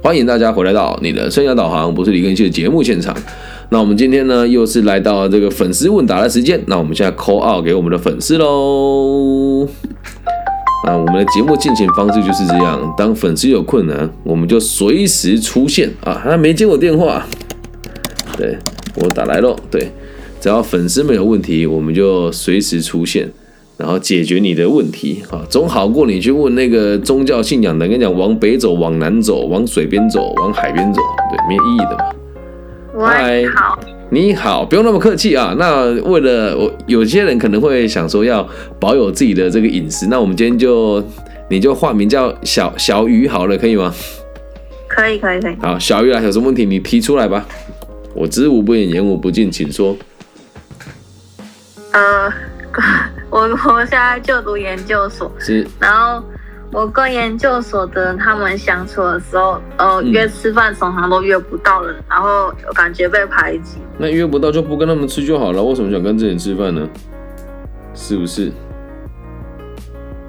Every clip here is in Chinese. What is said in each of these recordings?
欢迎大家回来到你的生涯导航，不是李根熙的节目现场。那我们今天呢，又是来到这个粉丝问答的时间。那我们现在 call out 给我们的粉丝喽。啊，我们的节目进行方式就是这样：当粉丝有困难，我们就随时出现啊。他没接我电话，对我打来喽。对，只要粉丝没有问题，我们就随时出现。然后解决你的问题啊，总好过你去问那个宗教信仰的。跟你讲，往北走，往南走，往水边走，往海边走，对，没意义的嘛。嗨，好，你好，不用那么客气啊。那为了我，有些人可能会想说要保有自己的这个隐私，那我们今天就你就化名叫小小鱼好了，可以吗？可以，可以，可以。好，小鱼啊，有什么问题你提出来吧。我知无不言，言无不尽，请说。呃。我 我现在就读研究所，是，然后我跟研究所的他们相处的时候，呃，约吃饭常常都约不到了，然后感觉被排挤。那约不到就不跟他们吃就好了，为什么想跟这人吃饭呢？是不是？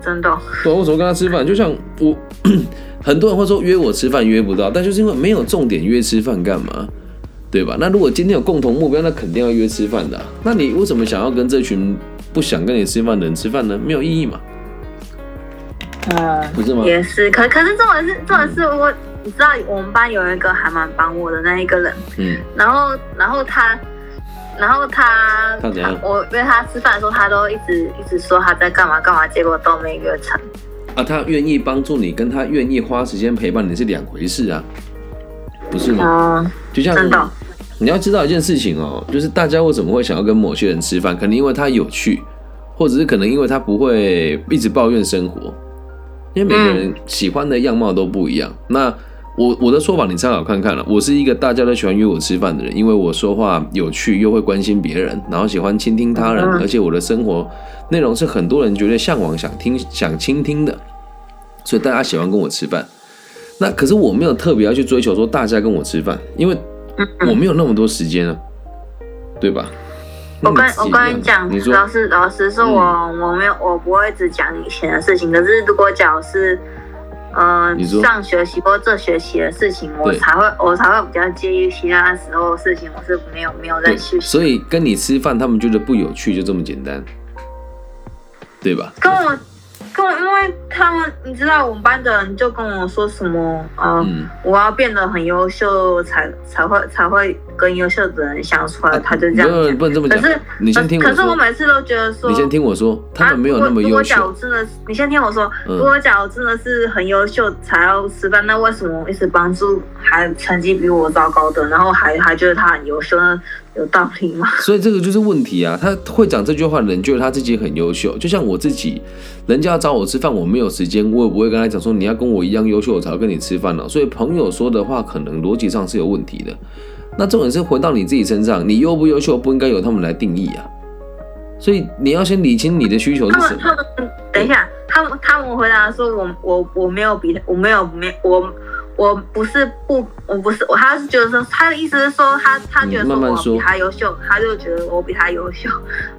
真的？对，为什么跟他吃饭？就像我，很多人会说约我吃饭约不到，但就是因为没有重点约吃饭干嘛？对吧？那如果今天有共同目标，那肯定要约吃饭的。那你为什么想要跟这群？不想跟你吃饭的人吃饭呢，没有意义嘛？嗯，不是吗？也是，可可是这种事这种事我，你知道我们班有一个还蛮帮我的那一个人，嗯，然后然后他，然后他他怎样？我约他吃饭的时候，他都一直一直说他在干嘛干嘛，结果都没约成。啊，他愿意帮助你，跟他愿意花时间陪伴你是两回事啊，不是吗？嗯，就像真的。你要知道一件事情哦，就是大家为什么会想要跟某些人吃饭，可能因为他有趣，或者是可能因为他不会一直抱怨生活，因为每个人喜欢的样貌都不一样。那我我的说法你参考看看了，我是一个大家都喜欢约我吃饭的人，因为我说话有趣，又会关心别人，然后喜欢倾听他人，而且我的生活内容是很多人觉得向往、想听、想倾听的，所以大家喜欢跟我吃饭。那可是我没有特别要去追求说大家跟我吃饭，因为。我没有那么多时间了，对吧？我跟我跟你讲，老师老师说我我没有我不会只讲以前的事情，可是如果讲是，呃，上学期或这学期的事情，我才会我才会比较介意其他时候的事情，我是没有没有在去。所以跟你吃饭，他们觉得不有趣，就这么简单，对吧？跟我。因为他们，你知道，我们班的人就跟我说什么，嗯，我要变得很优秀，才才会才会跟优秀的人相处。他就这样讲，不能这么讲。可是你先听我说。可是我每次都觉得说，你先听我说，他们没有那么优秀。如果假如真的，你先听我说，如果假如真的是很优秀才要吃饭，那为什么一直帮助还成绩比我糟糕的，然后还还觉得他很优秀呢？有道理吗？所以这个就是问题啊！他会讲这句话的人，觉得他自己很优秀。就像我自己，人家要找我吃饭，我没有时间，我也不会跟他讲说你要跟我一样优秀，我才要跟你吃饭了。所以朋友说的话，可能逻辑上是有问题的。那重点是回到你自己身上，你优不优秀，不应该由他们来定义啊。所以你要先理清你的需求是什么。等一下，他们他们回答说，我我我没有比我没有没我。我不是不，我不是，我他是觉得说，他的意思是说，他他觉得说我比他优秀，他就觉得我比他优秀。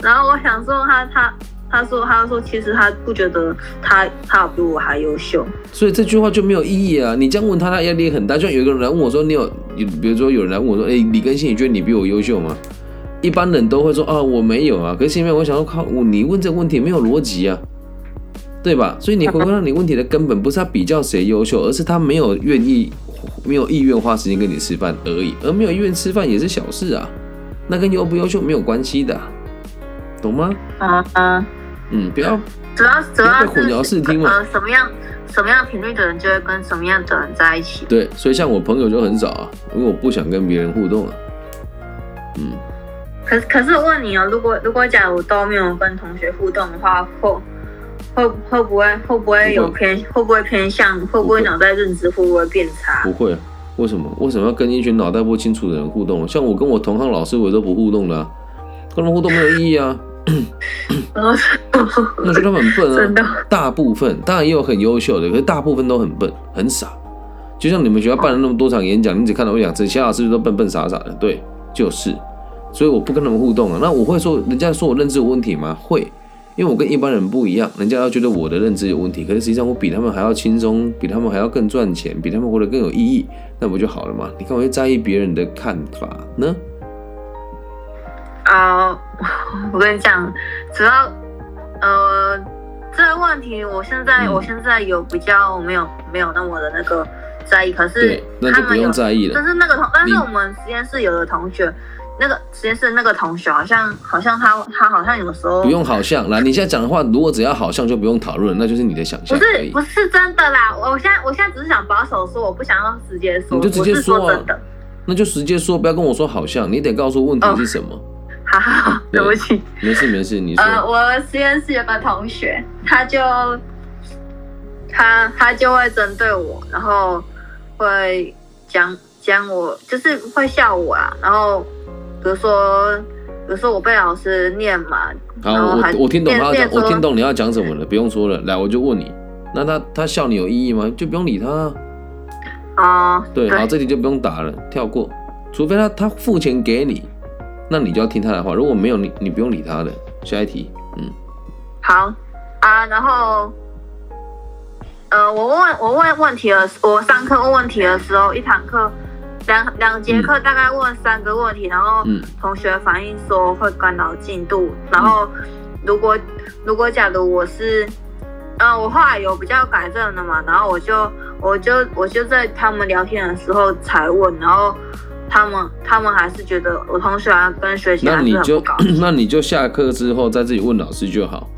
然后我想说，他他他说他说，其实他不觉得他他比我还优秀。所以这句话就没有意义啊！你这样问他，他压力很大。就像有一个人来问我说，你有，比如说有人来问我说，哎，李根新，你觉得你比我优秀吗？一般人都会说啊，我没有啊。可是前面我想说，靠，你问这个问题没有逻辑啊。对吧？所以你回归到你问题的根本，不是他比较谁优秀，而是他没有愿意、没有意愿花时间跟你吃饭而已。而没有意愿吃饭也是小事啊，那跟优不优秀没有关系的，懂吗？嗯嗯嗯，不要主要主要混淆视听嘛。呃，什么样什么样频率的人就会跟什么样的人在一起。对，所以像我朋友就很少啊，因为我不想跟别人互动啊。嗯。可可是我问你哦，如果如果假如都没有跟同学互动的话，或会会不会会不会有偏会不会偏向会不会脑袋认知会不会变差？不会，为什么？为什么要跟一群脑袋不清楚的人互动？像我跟我同行老师，我都不互动的，跟他们互动没有意义啊。那觉得他们很笨啊。大部分当然也有很优秀的，可是大部分都很笨很傻。就像你们学校办了那么多场演讲，你只看到一两次，其他老师都笨笨傻傻的。对，就是。所以我不跟他们互动啊。那我会说人家说我认知有问题吗？会。因为我跟一般人不一样，人家要觉得我的认知有问题，可是实际上我比他们还要轻松，比他们还要更赚钱，比他们活得更有意义，那不就好了吗？你看，我会在意别人的看法呢？啊，我跟你讲，主要呃这个问题，我现在我现在有比较没有没有那么的那个在意，可是那就不用在意了。但是那个同，但是我们实验室有的同学。那个实验室那个同学好像好像他他好像有的时候不用好像来，你现在讲的话，如果只要好像就不用讨论，那就是你的想象。不是不是真的啦，我现在我现在只是想保守说，我不想要直接说，你就直接说啊，那就直接说，不要跟我说好像，你得告诉问题是什么。好 好，对不起，没事没事，你说。呃，我实验室有个同学，他就他他就会针对我，然后会讲讲我，就是会笑我啊，然后。比如说，比如说我被老师念嘛，好，我我听懂他讲，我听懂你要讲什么了，不用说了。来，我就问你，那他他笑你有意义吗？就不用理他。啊，对，好，这题就不用答了，跳过。除非他他付钱给你，那你就要听他的话。如果没有你，你不用理他的。下一题，嗯，好啊，然后，呃，我问我问问题的，我上课问问题的时候，一堂课。两两节课大概问三个问题，然后同学反映说会干扰进度。然后如果如果假如我是，嗯，我后来有比较改正的嘛，然后我就我就我就在他们聊天的时候才问，然后他们他们还是觉得我同学跟学习那你就 那你就下课之后再自己问老师就好。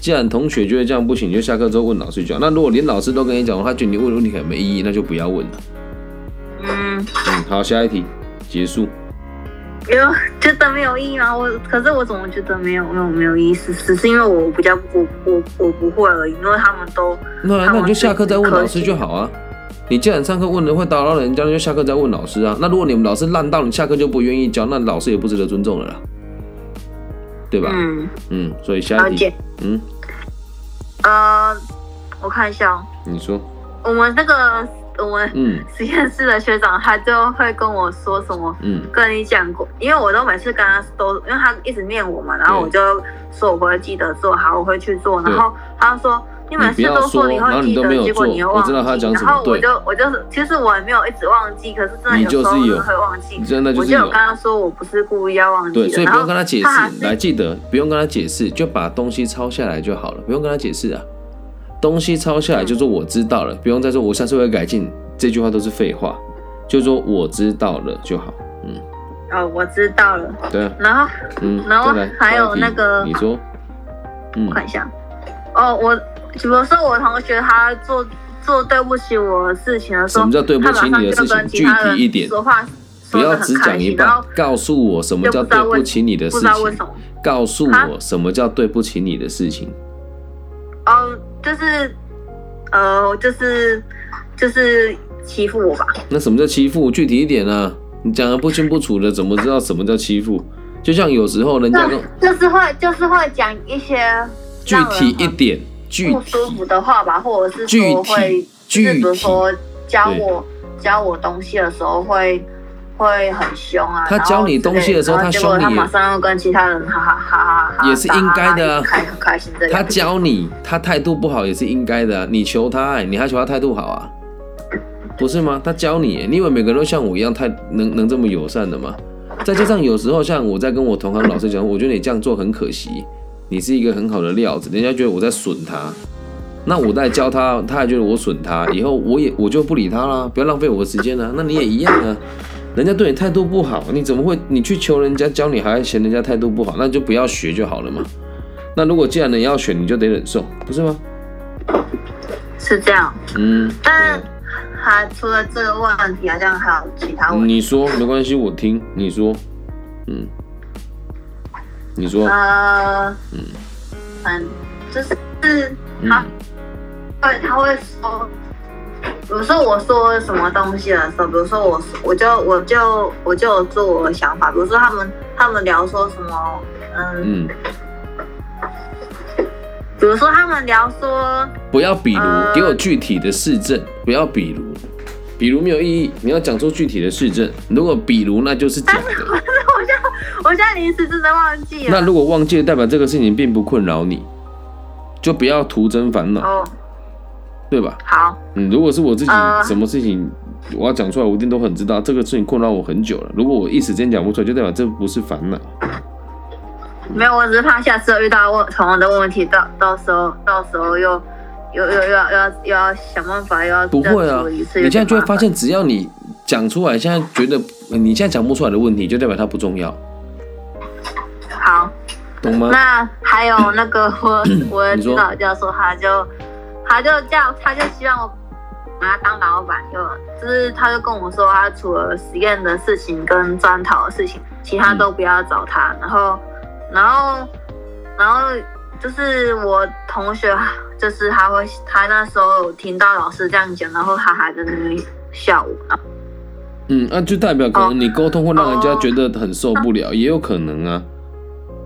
既然同学觉得这样不行，就下课之后问老师就好。那如果连老师都跟你讲，他觉得你问的问题很没意义，那就不要问了。嗯嗯，好，下一题结束。有觉得没有意义吗？我可是我怎么觉得没有没有没有意思？只是因为我比较我我我不会而已，因为他们都那那你就下课再问老师就好啊。你既然上课问了会打扰人家，就下课再问老师啊。那如果你们老师烂到你下课就不愿意教，那老师也不值得尊重了啦，对吧？嗯嗯，所以下一题，嗯呃，我看一下哦。你说我们那个。我们实验室的学长，他就会跟我说什么，嗯，跟你讲过，因为我都每次跟他都，因为他一直念我嘛，然后我就说我会记得做好，我会去做，然后他说你每次都说你会记得，结果你又忘记，然后我就我就是，其实我也没有一直忘记，可是真的有时候会忘记，真的就是有。跟他说我不是故意要忘记，对，所以不用跟他解释，来记得不用跟他解释，就把东西抄下来就好了，不用跟他解释啊。东西抄下来就说我知道了，不用再说我下次会改进。这句话都是废话，就说我知道了就好。嗯，哦，我知道了。对。然后，嗯，然后还有那个，你说，嗯，看一下。哦，我比如说我同学他做做对不起我的事情的时候，什么叫对不起你的事情？具体一点，说话不要只讲一半，告诉我什么叫对不起你的事情。告诉我什么叫对不起你的事情。哦。就是，呃，就是就是欺负我吧？那什么叫欺负？具体一点啊！你讲的不清不楚的，怎么知道什么叫欺负？就像有时候人家就是会就是会讲一些具体一点、具不舒服的话吧，或者是说会，就是比如说教我教我东西的时候会。会很凶啊！他教你东西的时候，他凶你，他马上要跟其他人哈哈哈哈，也是应该的啊，开很开心的。他教你，他态度不好也是应该的啊。你求他，你还求他态度好啊？不是吗？他教你，你以为每个人都像我一样太能能这么友善的吗？再加上有时候像我在跟我同行老师讲，我觉得你这样做很可惜，你是一个很好的料子，人家觉得我在损他，那我在教他，他还觉得我损他，以后我也我就不理他了，不要浪费我的时间了。那你也一样啊。人家对你态度不好，你怎么会？你去求人家教你，还嫌人家态度不好，那就不要学就好了嘛。那如果既然你要选，你就得忍受，不是吗？是这样。嗯。但他除了这个问题，好像还有其他问题。你说没关系，我听。你说。嗯。你说。呃。嗯。嗯，就是他，会他会说。比如说我说什么东西的时候，比如说我我就我就我就有做我的想法。比如说他们他们聊说什么，嗯，比如说他们聊说不要比如，给我具体的市政，不要比如，比如没有意义，你要讲出具体的市政。如果比如那就是假的。我现在我现在临时真的忘记了。那如果忘记了，代表这个事情并不困扰你。就不要徒增烦恼，哦，对吧？好，嗯，如果是我自己呃什么事情我要讲出来，我一定都很知道这个事情困扰我很久了。如果我一时间讲不出来，就代表这不是烦恼。没有，我只是怕下次遇到问同样的问题，到到时候到时候又又又又要又要又要想办法，又要不会啊你现在就会发现，只要你讲出来，现在觉得呃你现在讲不出来的问题，就代表它不重要，好。懂吗？那还有那个我 我的你说指导教授，他就他就叫他就希望我把他当老板，就就是他就跟我说，他除了实验的事情跟专讨的事情，其他都不要找他。然后然后然后就是我同学，就是他会他那时候有听到老师这样讲，然后他还在那边笑我。嗯，那、就代表可能你沟通会让人家觉得很受不了，也有可能啊。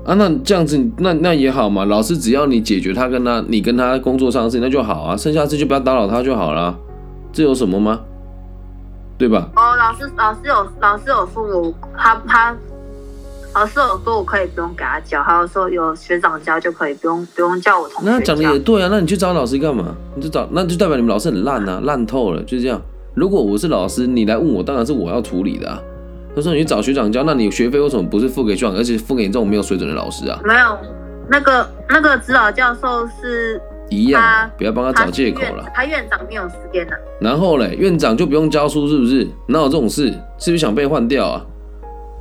啊，那这样子，那那也好嘛。老师只要你解决他跟他你跟他工作上的事情，那就好啊。剩下的事就不要打扰他就好了，这有什么吗？对吧？哦，老师老师有老师有说我他他老师有说我可以不用给他教，还有说有学长教就可以不用不用叫我同学那讲的也对啊，那你去找老师干嘛？你就找，那就代表你们老师很烂啊，烂透了，就这样。如果我是老师，你来问我，当然是我要处理的啊。他说你去找学长教，那你学费为什么不是付给学长，而且付给你这种没有水准的老师啊？没有那个那个指导教授是一样不要帮他找借口了。他院长没有时间啊。然后嘞，院长就不用教书是不是？哪有这种事？是不是想被换掉啊？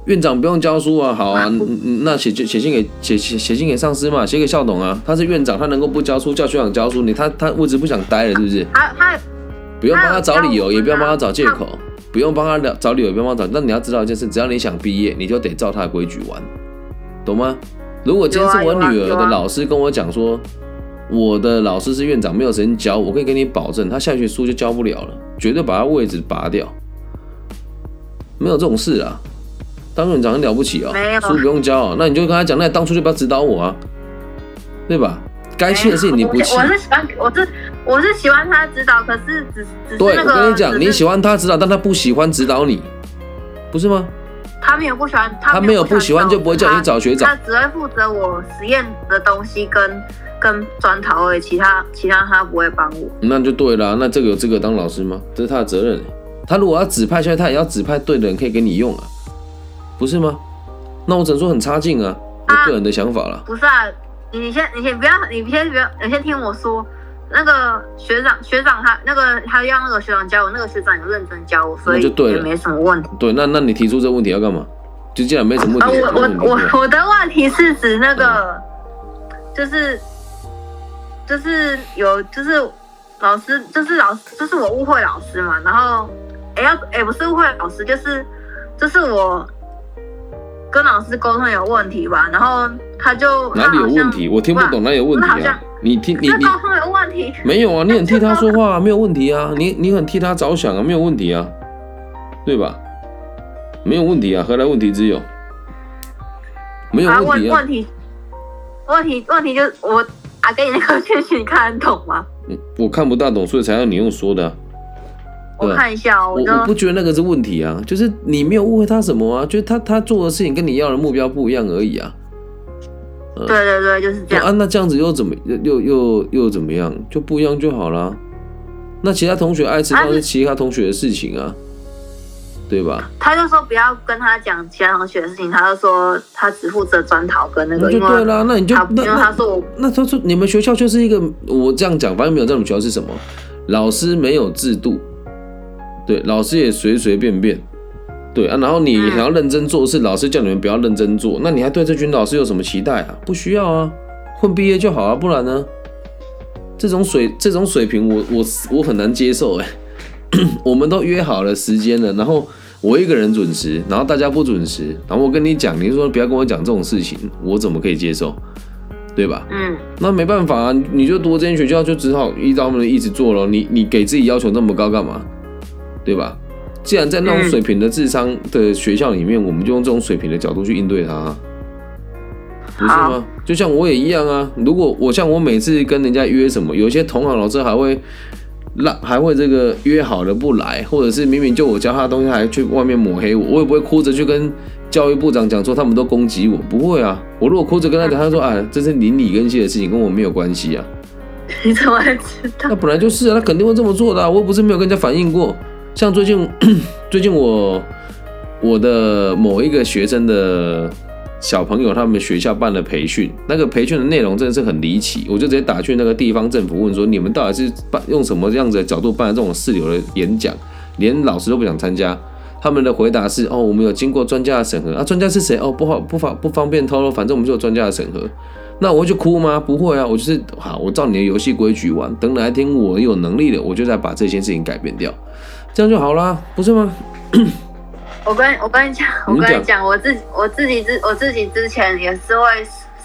院长不用教书啊？好啊，那写写信给写写写信给上司嘛，写给校董啊。他是院长，他能够不教书，叫学长教书，你他他位置不想待了是不是？他他不用帮他找理由，也不要帮他找借口，不用帮他找找理由，不用帮他找。但你要知道一件事，只要你想毕业，你就得照他的规矩玩，懂吗？如果今天是我女儿的老师跟我讲说，我的老师是院长，没有时间教，我可以给你保证，他下学期书就教不了了，绝对把他位置拔掉，没有这种事啊。当院长很了不起哦，书不用教、哦，那你就跟他讲，那你当初就不要指导我啊，对吧？该气的事情你不气我，是喜欢我是我是喜欢他指导，可是只只是对，那个我跟你讲，你喜欢他指导，但他不喜欢指导你，不是吗？他没有不喜欢，他没有不喜欢就不会叫你找学长他只会负责我实验的东西跟跟专讨而已，其他其他他不会帮我。那就对了，那这个有资格当老师吗？这是他的责任欸。他如果要指派下来，他也要指派对的人可以给你用啊，不是吗？那我只能说很差劲啊，我个人的想法啦。不是啊，你你先你先不要，你先不要，你先听我说。那个学长学长他那个他让那个学长教我，那个学长有认真教我，所以就对了也没什么问题。对，那那你提出这个问题要干嘛？就既然没什么啊，问题，我我我我的问题是指那个，就是就是有就是老师就是老师就是我误会老师嘛，然后哎要哎不是误会老师，就是就是我跟老师沟通有问题吧，然后他就哪里有问题？我听不懂哪里有问题啊？你听你你沟通有问题，没有啊？你很替他说话、啊，没有问题啊。你你很替他着想啊，没有问题啊，对吧？没有问题啊，何来问题之有？没有啊问题啊。问问题问题问题就是我啊给你那个 讯息，你看得懂吗？嗯我看不大懂，所以才要你用说的啊、我看一下哦，我我不觉得那个是问题啊，就是你没有误会他什么啊，就是他他做的事情跟你要的目标不一样而已啊。对对对，就是这样。啊，那这样子又怎么又又又又怎么样？就不一样就好啦。那其他同学爱吃那是其他同学的事情啊，对吧？他就说不要跟他讲其他同学的事情，他就说他只负责专讨跟那那个，对啦，那你就他因他说我那他说你们学校就是一个，我这样讲，反正没有这种学校是什么？老师没有制度，对，老师也随随便便，对啊，然后你嗯想要认真做事，老师叫你们不要认真做，那你还对这群老师有什么期待啊？不需要啊，混毕业就好啊，不然呢？这种水这种水平我，我我很难接受哎、我们都约好了时间了，然后我一个人准时，然后大家不准时，然后我跟你讲，你说不要跟我讲这种事情，我怎么可以接受？对吧？嗯，那没办法啊，你就读这间学校，就只好依照他们的意思做了。你你给自己要求那么高干嘛？对吧？既然在那种嗯水平的智商的学校里面，我们就用这种水平的角度去应对它啊，不是吗？就像我也一样啊。如果我像我每次跟人家约什么，有些同行老师还会让还会这个约好了不来，或者是明明就我教他的东西，还去外面抹黑我，我也不会哭着去跟教育部长讲说他们都攻击我，不会啊。我如果哭着跟他讲，他说啊，这是邻里跟系的事情，跟我没有关系啊。你怎么会知道？那本来就是啊，他肯定会这么做的。啊我又不是没有跟人家反映过。像最近，最近我我的某一个学生的小朋友，他们学校办了培训，那个培训的内容真的是很离奇。我就直接打去那个地方政府问说：你们到底是办用什么样子的角度办这种四流的演讲？连老师都不想参加。他们的回答是：哦，我们有经过专家的审核啊。专家是谁？哦，不好，不方不方便透露。反正我们就有专家的审核。那我会去哭吗？不会啊，我就是好，我照你的游戏规矩玩。等哪一天我有能力了，我就再把这件事情改变掉，这样就好啦，不是吗？我跟我跟你讲，我跟你讲，我自己我自己之我自己之前也是会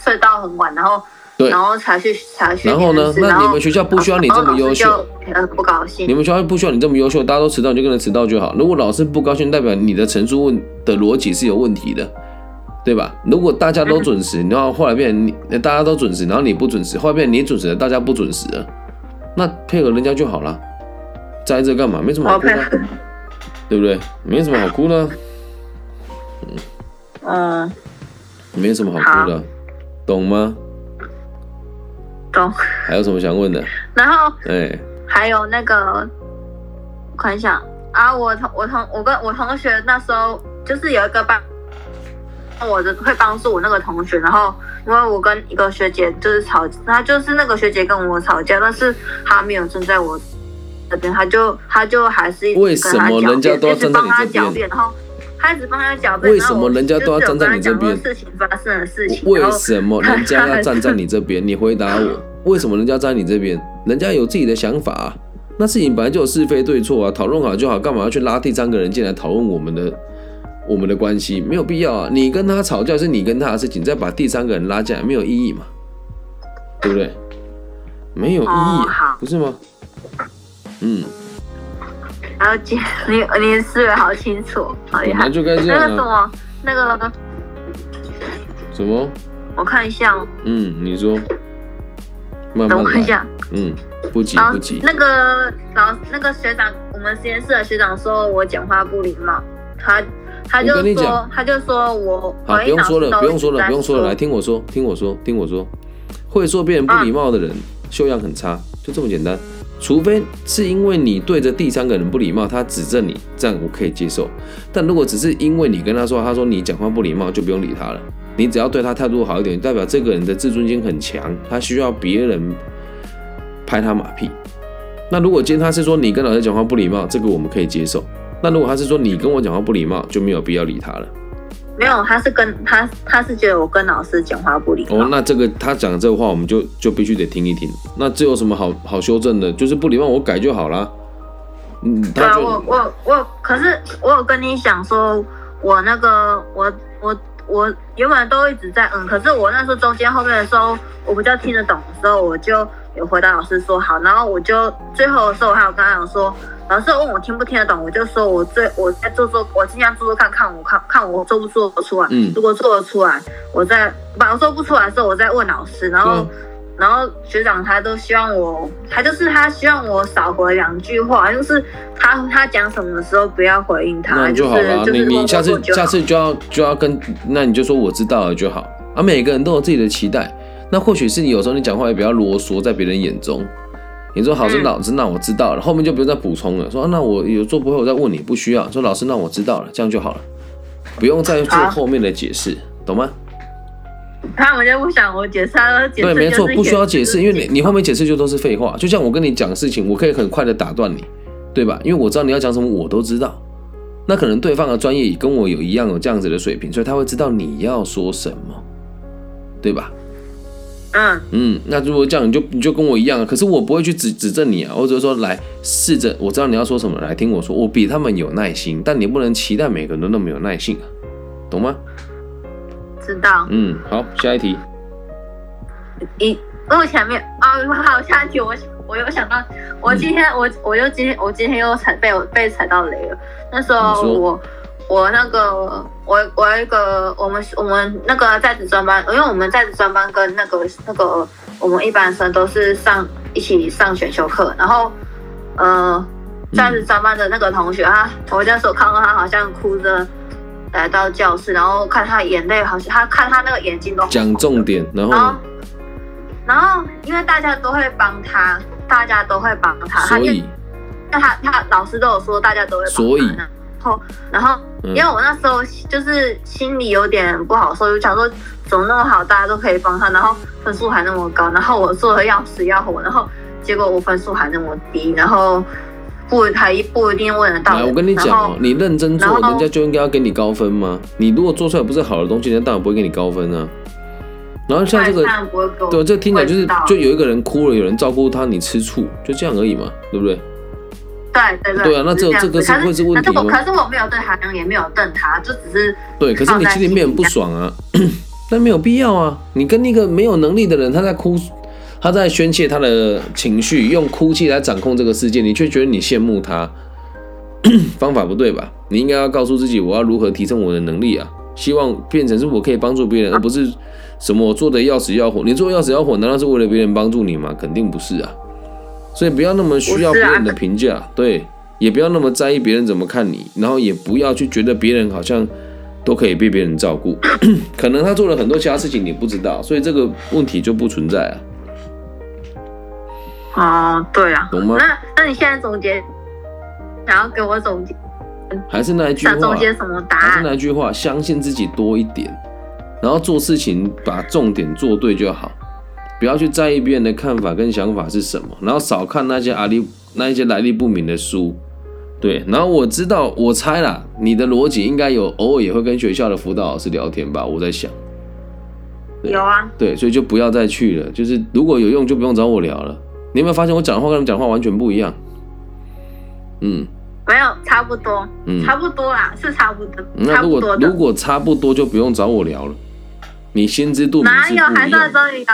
睡到很晚，然后对，然后才去才去。然后呢？那你们学校不需要你这么优秀，不高兴。你们学校不需要你这么优秀，大家都迟到你就跟着迟到就好。如果老师不高兴，代表你的陈述问的逻辑是有问题的。对吧？如果大家都准时，然后后来变成你大家都准时，然后你不准时，后来变成你准时了，大家不准时了，那配合人家就好了，在这干嘛？没什么好哭的，对不对？没什么好哭的，嗯，嗯，没什么好哭的，懂吗？懂。还有什么想问的？然后，哎，还有那个，看一下啊，我同我同我跟我同学那时候就是有一个班。我的会帮助我那个同学，然后因为我跟一个学姐就是吵，他就是那个学姐跟我吵架，但是她没有站在我这边，他就他就还是一直跟他狡辩，一直帮他狡辩，然后他一直帮他狡辩，为什么人家都要站在你这边？事情发生的事情，为什么人家要 站在你这边？你回答我，为什么人家站在你这边？人家有自己的想法，那事情本来就有是非对错啊，讨论好就好，干嘛要去拉第三个人进来讨论我们的？我们的关系没有必要啊！你跟他吵架是你跟他的事情，再把第三个人拉进来没有意义嘛？对不对？没有意义，不是吗？嗯。然后姐，你你思维好清楚，好厉害。那就该这样那个什么，那个什么？我看一下哦。嗯，你说。等我看一下。嗯，不急不急。那个老那个学长，我们实验室的学长说我讲话不礼貌，他。他就说，他就说我好，不用说了，不用说了，不用说了，来听我说，听我说，听我说，会说别人不礼貌的人，修养很差，就这么简单。除非是因为你对着第三个人不礼貌，他指正你，这样我可以接受。但如果只是因为你跟他说，他说你讲话不礼貌，就不用理他了。你只要对他态度好一点，代表这个人的自尊心很强，他需要别人拍他马屁。那如果今天他是说你跟老师讲话不礼貌，这个我们可以接受。那如果他是说你跟我讲话不礼貌，就没有必要理他了。没有，他是跟他他是觉得我跟老师讲话不礼貌。哦，那这个他讲的这个话，我们就就必须得听一听。那这有什么好好修正的？就是不礼貌，我改就好了。嗯，对啊，我我我，可是我有跟你讲说，我那个我我我原本都一直在嗯，可是我那时候中间后面的时候，我比较听得懂的时候，我就有回答老师说好，然后我就最后的时候，我还有跟他讲说。老师问我听不听得懂，我就说我最我在做做，我尽量做做看看，我看看我做不做得出来。嗯，如果做得出来，我再把我做不出来的时候，我再问老师。然后，然后学长他都希望我，他就是他希望我少回两句话，就是他他讲什么的时候不要回应他。那就好了，你你下次下次就要就要跟，那你就说我知道了就好。啊，每个人都有自己的期待，那或许是你有时候你讲话也比较啰嗦，在别人眼中。你说好是老师，那我知道了，后面就不用再补充了。说那我有做不会，我再问你，不需要。说老师，那我知道了，这样就好了，不用再做后面的解释，懂吗？他们就不想我解释，对，没错，不需要解释，因为你你后面解释就都是废话。就像我跟你讲事情，我可以很快的打断你，对吧？因为我知道你要讲什么，我都知道。那可能对方的专业也跟我有一样有这样子的水平，所以他会知道你要说什么，对吧？嗯嗯，那如果这样，你就你就跟我一样，可是我不会去指指正你啊，我只是说来试着，我知道你要说什么，来听我说，我比他们有耐心，但你不能期待每个人都那么有耐性啊，懂吗？知道。嗯，好，下一题。一，我前面啊，好，下一题，我我有想到，我今天我我又今天我今天又踩被我被踩到雷了，那时候我。我那个，我我有一个，我们我们那个在职专班，因为我们在职专班跟那个那个我们一般生都是上一起上选修课，然后，呃，在职专班的那个同学啊，我那时候看到他好像哭着来到教室，然后看他眼泪好像他看他那个眼睛都讲重点，然后然后因为大家都会帮他，大家都会帮他，所以？那他他老师都有说大家都会帮他，所以？然后然后因为我那时候就是心里有点不好受，就想说怎么那么好，大家都可以帮他，然后分数还那么高，然后我做的要死要活，然后结果我分数还那么低，然后不还不一定问得到。来，我跟你讲哦，你认真做，人家就应该要给你高分吗？你如果做出来不是好的东西，人家当然不会给你高分啊。然后像这个，对，这听起来就是就有一个人哭了，有人照顾他，你吃醋，就这样而已嘛，对不对？对对对。对啊，那这这个是会是问题吗？可是我没有对韩阳，也没有瞪他，就只是对。可是你心里面很不爽啊，但没有必要啊。你跟那个没有能力的人，他在哭，他在宣泄他的情绪，用哭泣来掌控这个世界，你却觉得你羡慕他，方法不对吧？你应该要告诉自己，我要如何提升我的能力啊？希望变成是我可以帮助别人，而不是。什么我做的要死要活？你做要死要活，难道是为了别人帮助你吗？肯定不是啊！所以不要那么需要别人的评价，对，也不要那么在意别人怎么看你，然后也不要去觉得别人好像都可以被别人照顾，可能他做了很多其他事情你不知道，所以这个问题就不存在啊。哦，对啊，懂吗？那那你现在总结，想要给我总结，还是那一句话？总结什么答案？还是那句话？相信自己多一点。然后做事情把重点做对就好，不要去在意别人的看法跟想法是什么，然后少看那些阿里那一些来历不明的书，对。然后我知道，我猜啦，你的逻辑应该有偶尔也会跟学校的辅导老师聊天吧？我在想，有啊，对，所以就不要再去了。就是如果有用，就不用找我聊了。你有没有发现我讲话跟他们讲话完全不一样？嗯。没有，差不多，嗯，差不多啦，是差不多。那如果如果差不多，就不用找我聊了。你心知肚明哪有？还是要找你聊？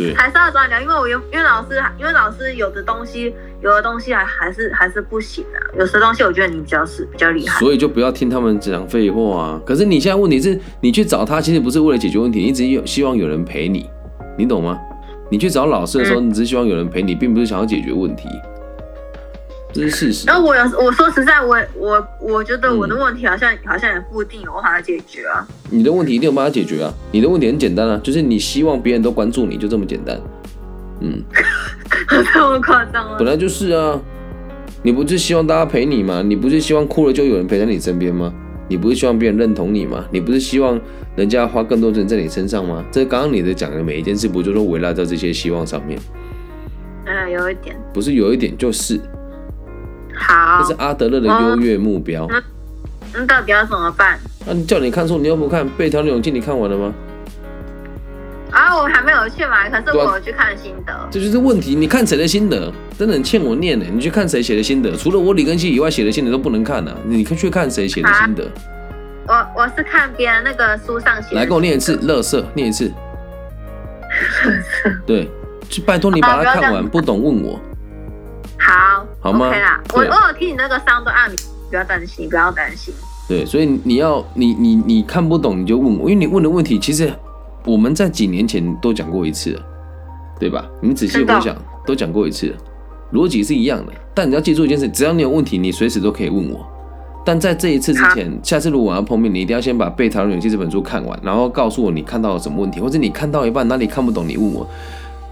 对，还是要找你聊，因为我有，因为老师，因为老师有的东西，有的东西还还是还是不行啊。有些东西我觉得你比较是比较厉害，所以就不要听他们讲废话啊。可是你现在问题是，你去找他，其实不是为了解决问题，你只有希望有人陪你，你懂吗？你去找老师的时候，你只希望有人陪你，并不是想要解决问题。这是事实。然后我有我说实在，我我我觉得我的问题好像好像也不一定有办法解决啊。你的问题一定有办法解决啊！你的问题很简单啊，就是你希望别人都关注你，就这么简单。嗯，这么夸张啊？本来就是啊，你不是希望大家陪你吗？你不是希望哭了就有人陪在你身边吗？你不是希望别人认同你吗？你不是希望人家花更多钱在你身上吗？这刚刚你的讲的每一件事，不就是围绕在这些希望上面？嗯，有一点。不是有一点，就是。好，这是阿德勒的优越目标。那到底要怎么办？那叫你看书，你又不看《背条的勇气》，你看完了吗？啊，我还没有去买，可是我有去看心得。这就是问题，你看谁的心得？真的很欠我念呢。你去看谁写的心得？除了我李根熙以外，写的心得都不能看呢。你去看谁写的心得？我我是看别人那个书上写。来，给我念一次，乐色，念一次。对，去拜托你把它看完，不懂问我。好，好吗？我我有听你那个伤都按，你不要担心，不要担心。对，所以你要你你你看不懂你就问我，因为你问的问题其实我们在几年前都讲过一次了，对吧？你仔细回想，都讲过一次了，逻辑是一样的。但你要记住一件事，只要你有问题，你随时都可以问我。但在这一次之前，下次如果我要碰面，你一定要先把《被讨论勇气》这本书看完，然后告诉我你看到了什么问题，或者你看到一半哪里看不懂，你问我。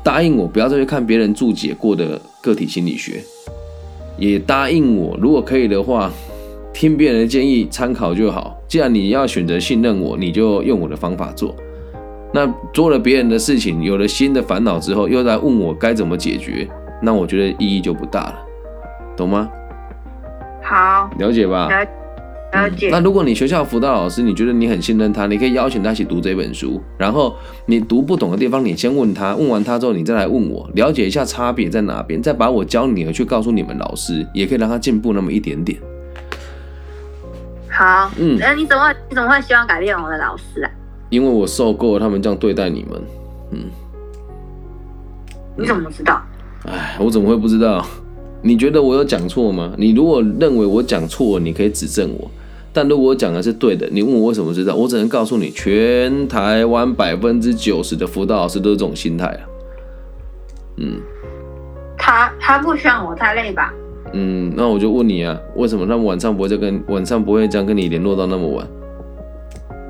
答应我不要再去看别人注解过的个体心理学，也答应我，如果可以的话，听别人的建议参考就好。既然你要选择信任我，你就用我的方法做。那做了别人的事情，有了新的烦恼之后，又来问我该怎么解决，那我觉得意义就不大了，懂吗？好，了解吧。那如果你学校辅导老师，你觉得你很信任他，你可以邀请他一起读这本书。然后你读不懂的地方，你先问他，问完他之后，你再来问我，了解一下差别在哪边，再把我教你的去告诉你们老师，也可以让他进步那么一点点。好，嗯，那你怎么你怎么会希望改变我的老师啊？因为我受够了他们这样对待你们。嗯，你怎么知道？哎，我怎么会不知道？你觉得我有讲错吗？你如果认为我讲错，你可以指正我。但如果我讲的是对的，你问我为什么知道，我只能告诉你，全台湾百分之九十的辅导老师都是这种心态啊。嗯，他他不希望我太累吧？嗯，那我就问你啊，为什么他们晚上不会再跟晚上不会这样跟你联络到那么晚？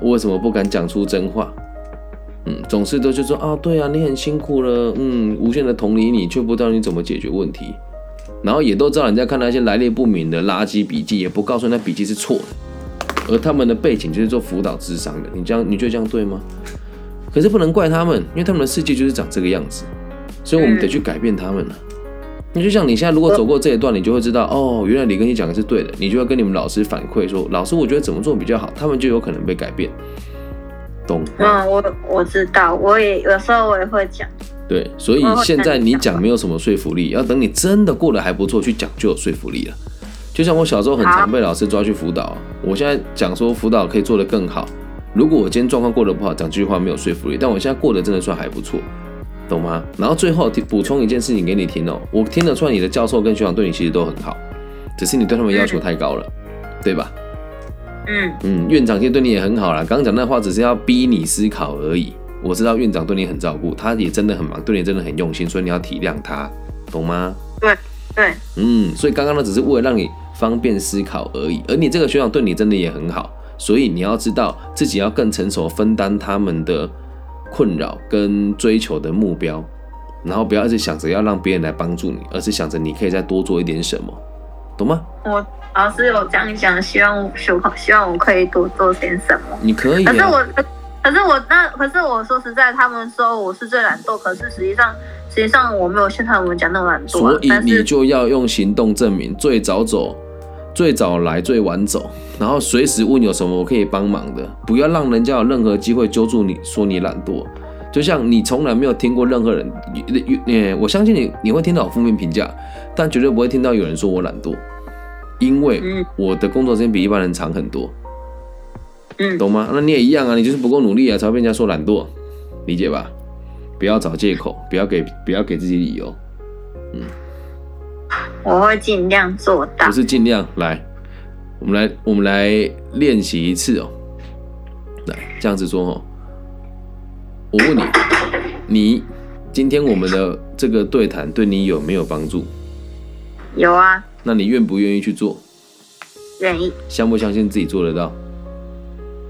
为什么不敢讲出真话？嗯，总是都就说啊，对啊，你很辛苦了，嗯，无限的同理你，却不知道你怎么解决问题，然后也都知道人家看那些来历不明的垃圾笔记，也不告诉那笔记是错的，而他们的背景就是做辅导智商的，你这样你觉得这样对吗？可是不能怪他们，因为他们的世界就是长这个样子，所以我们得去改变他们了。那就像你现在如果走过这一段，你就会知道哦，原来你跟你讲的是对的，你就要跟你们老师反馈说，老师我觉得怎么做比较好，他们就有可能被改变，懂？嗯，我我知道，我也有时候我也会讲。对，所以现在你讲没有什么说服力，要等你真的过得还不错去讲就有说服力了。就像我小时候很常被老师抓去辅导，我现在讲说辅导可以做得更好。如果我今天状况过得不好，讲这句话没有说服力，但我现在过得真的算还不错。懂吗？然后最后补充一件事情给你听哦，我听得出来你的教授跟学长对你其实都很好，只是你对他们要求太高了，对吧？嗯嗯，院长其实对你也很好啦，刚刚讲那话只是要逼你思考而已。我知道院长对你很照顾，他也真的很忙，对你真的很用心，所以你要体谅他，懂吗？对对，嗯，所以刚刚呢只是为了让你方便思考而已，而你这个学长对你真的也很好，所以你要知道自己要更成熟，分担他们的。困扰跟追求的目标，然后不要一直想着要让别人来帮助你，而是想着你可以再多做一点什么，懂吗？我老师有这样讲，希望我希望我可以多做点什么。你可以。可是我，可是我那，可是我说实在，他们说我是最懒惰，可是实际上，实际上我没有像他们讲那么懒惰。所以你就要用行动证明，最早走。最早来最晚走，然后随时问有什么我可以帮忙的，不要让人家有任何机会揪住你说你懒惰。就像你从来没有听过任何人，你，我相信你你会听到负面评价，但绝对不会听到有人说我懒惰，因为我的工作时间比一般人长很多，嗯，懂吗？那你也一样啊，你就是不够努力啊，才会被人家说懒惰，理解吧？不要找借口，不要给不要给自己理由，嗯。我会尽量做到。不是尽量来，我们来，我们来练习一次哦。来，这样子说哦。我问你，你今天我们的这个对谈对你有没有帮助？有啊。那你愿不愿意去做？愿意。相不相信自己做得到？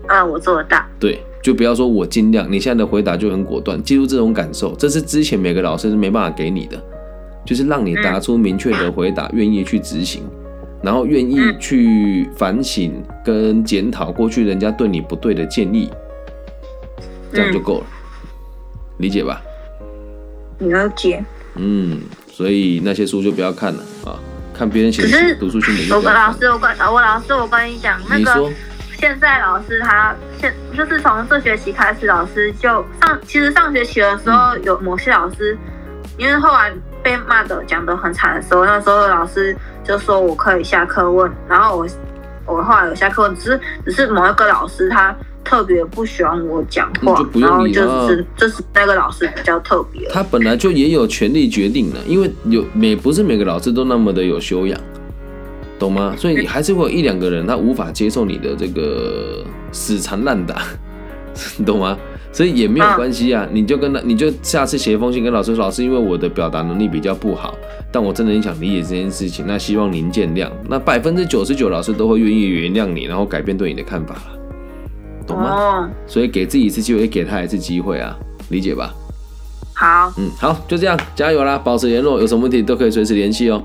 啊，我做得到。对，就不要说我尽量。你现在的回答就很果断，记住这种感受，这是之前每个老师是没办法给你的。就是让你答出明确的回答，愿意去执行，然后愿意去反省跟检讨过去人家对你不对的建议，这样就够了，理解吧？了解。嗯，所以那些书就不要看了啊，看别人写的读书心得。我老师，我跟我老师，我跟你讲，那个现在老师他现就是从这学期开始，老师就上，其实上学期的时候有某些老师，因为后来。被骂的讲的很惨的时候，那时候老师就说我可以下课问，然后我我后来有下课问，只是只是某一个老师他特别不喜欢我讲话，然后就是就是那个老师比较特别。他本来就也有权利决定的，因为有每不是每个老师都那么的有修养，懂吗？所以还是会有一两个人他无法接受你的这个死缠烂打，懂吗？所以也没有关系啊，你就跟他，你就下次写一封信跟老师说，老师，因为我的表达能力比较不好，但我真的很想理解这件事情，那希望您见谅。那百分之九十九老师都会愿意原谅你，然后改变对你的看法了，懂吗？所以给自己一次机会，也给他一次机会啊，理解吧？好，嗯，好，就这样，加油啦，保持联络，有什么问题都可以随时联系哦。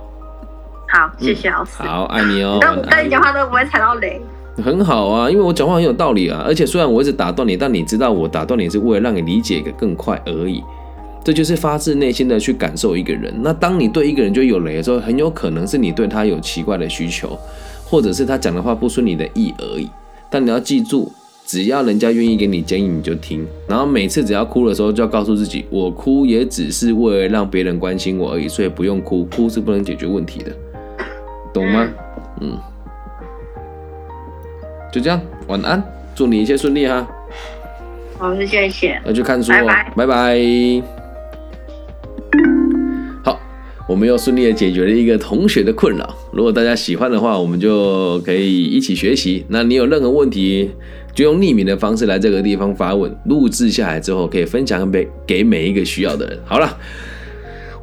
好，谢谢老师。好，爱你哦。但我跟你讲话都不会踩到雷。很好啊，因为我讲话很有道理啊，而且虽然我一直打断你，但你知道我打断你是为了让你理解的更快而已。这就是发自内心的去感受一个人。那当你对一个人就有雷的时候，很有可能是你对他有奇怪的需求，或者是他讲的话不顺你的意而已。但你要记住，只要人家愿意给你建议，你就听。然后每次只要哭的时候，就要告诉自己，我哭也只是为了让别人关心我而已，所以不用哭，哭是不能解决问题的，懂吗？嗯。就这样，晚安，祝你一切顺利哈。好，谢谢。那就看书哦，拜拜。好，我们又顺利的解决了一个同学的困扰。如果大家喜欢的话，我们就可以一起学习。那你有任何问题，就用匿名的方式来这个地方发问，录制下来之后可以分享给给每一个需要的人。好了。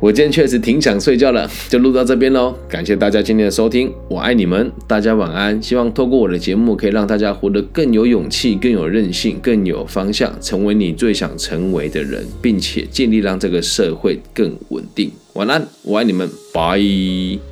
我今天确实挺想睡觉了，就录到这边喽。感谢大家今天的收听，我爱你们，大家晚安。希望透过我的节目，可以让大家活得更有勇气、更有韧性、更有方向，成为你最想成为的人，并且尽力让这个社会更稳定。晚安，我爱你们，拜。